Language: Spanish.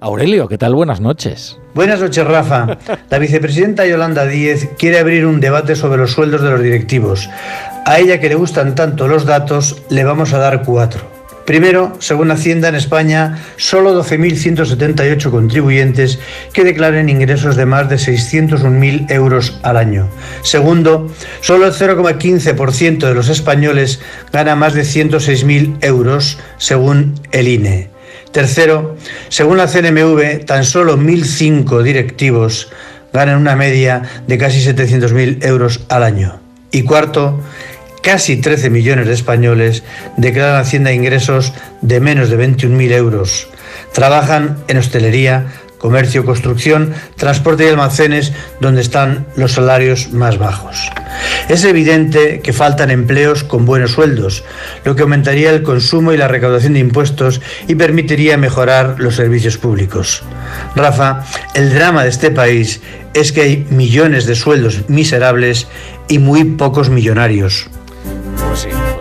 Aurelio, ¿qué tal? Buenas noches. Buenas noches, Rafa. La vicepresidenta Yolanda Díez quiere abrir un debate sobre los sueldos de los directivos. A ella que le gustan tanto los datos, le vamos a dar cuatro. Primero, según Hacienda en España, solo 12.178 contribuyentes que declaren ingresos de más de 601.000 euros al año. Segundo, solo el 0,15% de los españoles gana más de 106.000 euros, según el INE. Tercero, según la CNMV, tan solo 1.005 directivos ganan una media de casi 700.000 euros al año. Y cuarto, casi 13 millones de españoles declaran Hacienda ingresos de menos de 21.000 euros. Trabajan en hostelería, comercio, construcción, transporte y almacenes donde están los salarios más bajos. Es evidente que faltan empleos con buenos sueldos, lo que aumentaría el consumo y la recaudación de impuestos y permitiría mejorar los servicios públicos. Rafa, el drama de este país es que hay millones de sueldos miserables y muy pocos millonarios. Pues sí.